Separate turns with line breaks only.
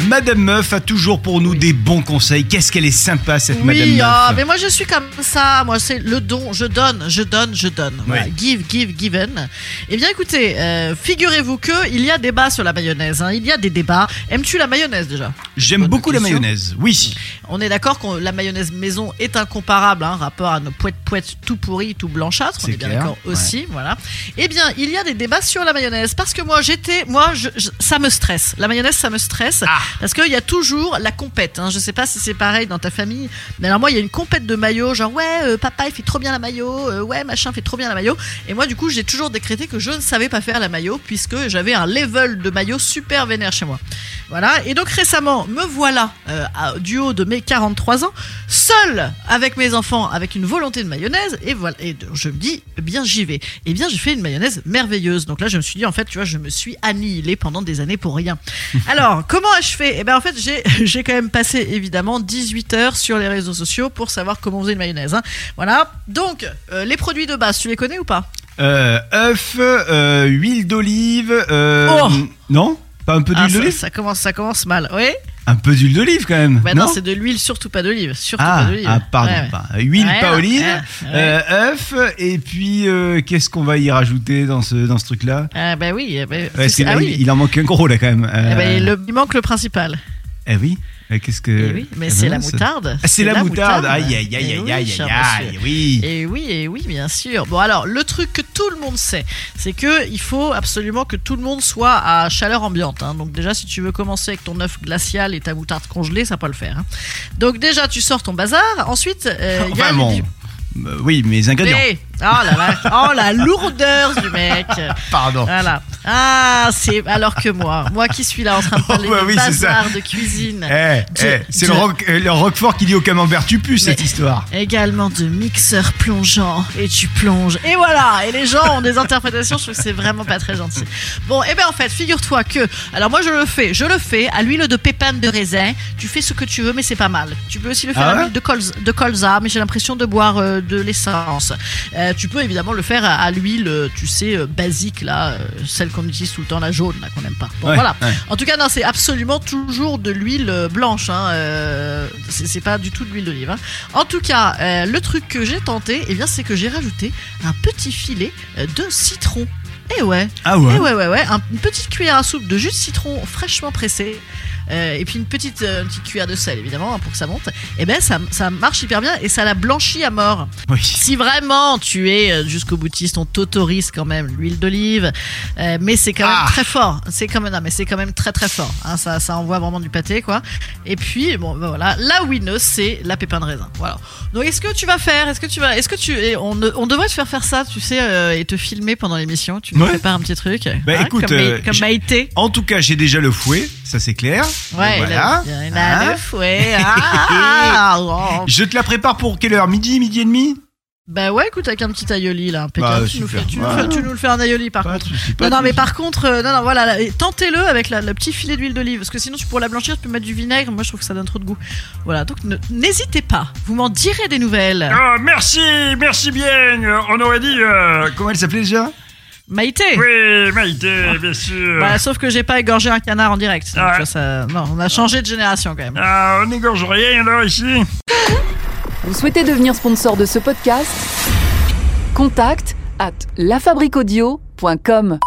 Madame Meuf a toujours pour nous des bons conseils. Qu'est-ce qu'elle est sympa cette Madame
Oui,
Meuf.
ah, mais moi je suis comme ça. Moi c'est le don, je donne, je donne, je donne. Voilà. Give, give, given. Eh bien écoutez, euh, figurez-vous que il y a débat sur la mayonnaise. hein. Il y a des débats. Aimes-tu la mayonnaise déjà?
J'aime
Bonne
beaucoup la
question.
mayonnaise. Oui.
On est d'accord que la mayonnaise maison est incomparable, hein, rapport à nos poètes poètes tout pourris, tout blanchâtres. On
C'est
est bien
clair,
d'accord aussi, voilà. Eh bien, il y a des débats sur la mayonnaise parce que moi j'étais, moi je- je- ça me stresse. La mayonnaise ça me stresse
Ah.
Parce qu'il y a toujours la compète. Hein. Je sais pas si c'est pareil dans ta famille, mais alors moi il y a une compète de maillot, genre ouais euh, papa il fait trop bien la maillot, euh, ouais machin fait trop bien la maillot. Et moi du coup j'ai toujours décrété que je ne savais pas faire la maillot puisque j'avais un level de maillot super vénère chez moi. Voilà. Et donc récemment me voilà euh, à- du haut de mes 43 ans, seul avec mes enfants, avec une volonté de mayonnaise. Et voilà. Et je me dis eh bien j'y vais. Et bien j'ai fait une mayonnaise merveilleuse. Donc là je me suis dit en fait tu vois je me suis annihilé pendant des années pour rien. Alors comment ai-je fait Eh bien en fait j'ai quand même passé évidemment 18 heures sur les réseaux sociaux pour savoir comment on faisait une mayonnaise. hein. Voilà. Donc euh, les produits de base tu les connais ou pas?
Euh, œuf, euh, huile d'olive. euh,
Oh
Non? Pas un peu
Ah,
d'huile
ça,
d'olive?
ça commence ça commence mal. Oui.
Un peu d'huile d'olive quand même.
Bah non,
non
c'est de l'huile, surtout pas d'olive. Surtout
ah,
pas d'olive.
ah, pardon,
Ouais,
pas. Huile,
Ouais,
pas olive.
ouais.
Euh, œuf, et puis euh, qu'est-ce qu'on va y rajouter dans ce, dans ce truc-là?
Ah bah oui, eh ben,
Parce que
ah oui.
il, il en manque un gros là quand même.
Eh
Euh,
ben, le- il manque le principal.
eh oui, Euh, qu'est-ce que.
Eh oui, mais
eh
c'est
ben,
la moutarde.
Ah, c'est la, moutarde. Aïe, aïe, aïe,
Eh
aïe, aïe, aïe, aïe, oui.
Et oui, et oui, bien sûr. Bon alors, le truc que tout le monde sait, c'est que il faut absolument que tout le monde soit à chaleur ambiante. hein. Donc déjà, si tu veux commencer avec ton œuf glacial et ta moutarde congelée, ça peut le faire. hein. Donc déjà, tu sors ton bazar. Ensuite, euh, il y a
Enfin bon. Euh, oui, mes ingrédients.
Eh, oh là là, oh la lourdeur du mec.
Pardon.
Voilà. Ah, c'est alors que moi, moi qui suis là en train de parler
Oh, bah
de
oui,
bazar de cuisine.
Eh, eh, c'est
de-
le, roc- euh, le Roquefort qui dit au camembert tu pues cette histoire.
Également de mixeur plongeant et tu plonges. Et voilà, et les gens ont des interprétations, je trouve que c'est vraiment pas très gentil. Bon, et ben en fait, figure-toi que, alors moi je le fais, je le fais à l'huile de pépins de raisin. Tu fais ce que tu veux, mais c'est pas mal. Tu peux aussi le faire
Ah
à l'huile de, colza, de colza, mais j'ai l'impression de boire euh, de l'essence. Euh, tu peux évidemment le faire à, à l'huile, euh, tu sais, euh, basique là, euh, celle qu'on utilise tout le temps, la jaune là qu'on n'aime pas. Bon
Ouais,
voilà.
ouais.
En tout cas, non, c'est absolument toujours de l'huile blanche. Hein, euh, c'est c'est pas du tout de l'huile d'olive. hein. En tout cas, euh, le truc que j'ai tenté, eh bien, c'est que j'ai rajouté un petit filet euh, de citron. Et ouais,
Ah ouais.
ouais, ouais, ouais, un- une petite cuillère à soupe de jus de citron fraîchement pressé. Euh, et puis une petite, euh, une petite cuillère de sel évidemment hein, pour que ça monte. Et ben ça, ça marche hyper bien et ça la blanchit à mort.
Oui.
Si vraiment tu es euh, jusqu'au boutiste, on t'autorise quand même l'huile d'olive, euh, mais c'est quand même
Ah.
très fort. C'est quand même, non, mais c'est quand même très très fort. hein, ça, ça envoie vraiment du pâté quoi. Et puis bon, ben voilà, la winneuse c'est la pépin de raisin. Voilà. Donc est-ce que tu vas faire, est-ce que tu vas, est-ce que tu, et on, devrait te faire faire ça, tu sais, et te filmer pendant l'émission. Tu nous
Ouais.
prépares un petit truc.
Bah,
hein,
écoute,
comme, comme Maïté.
En tout cas, j'ai déjà le fouet, ça c'est clair.
Ouais, il
voilà.
il a
Hein
le fouet. Ah, oh.
Je te la prépare pour quelle heure? Midi, midi et demi?
Bah ouais, écoute, avec un petit aioli là, impeccable.
Bah,
tu, nous fais, tu, nous
Ouais.
fais, tu nous le fais un aioli par
Pas
contre. Non, non, mais par contre, euh, non, non, voilà, tentez-le avec la- le petit filet d'huile d'olive, parce que sinon, tu pourras la blanchir, tu peux mettre du vinaigre. Moi, je trouve que ça donne trop de goût. Voilà, donc n'hésitez pas, vous m'en direz des nouvelles.
Ah, merci, merci bien. On aurait dit. euh, comment elle s'appelait déjà?
Maïté
Oui, Maïté, bien sûr.
Bah, sauf que j'ai pas égorgé un canard en direct. donc,
Ah ouais.
tu vois, ça... Non, on a changé de génération quand même.
Ah, on n'égorge rien alors ici.
Vous souhaitez devenir sponsor de ce podcast? Contact à lafabriquaudio.com.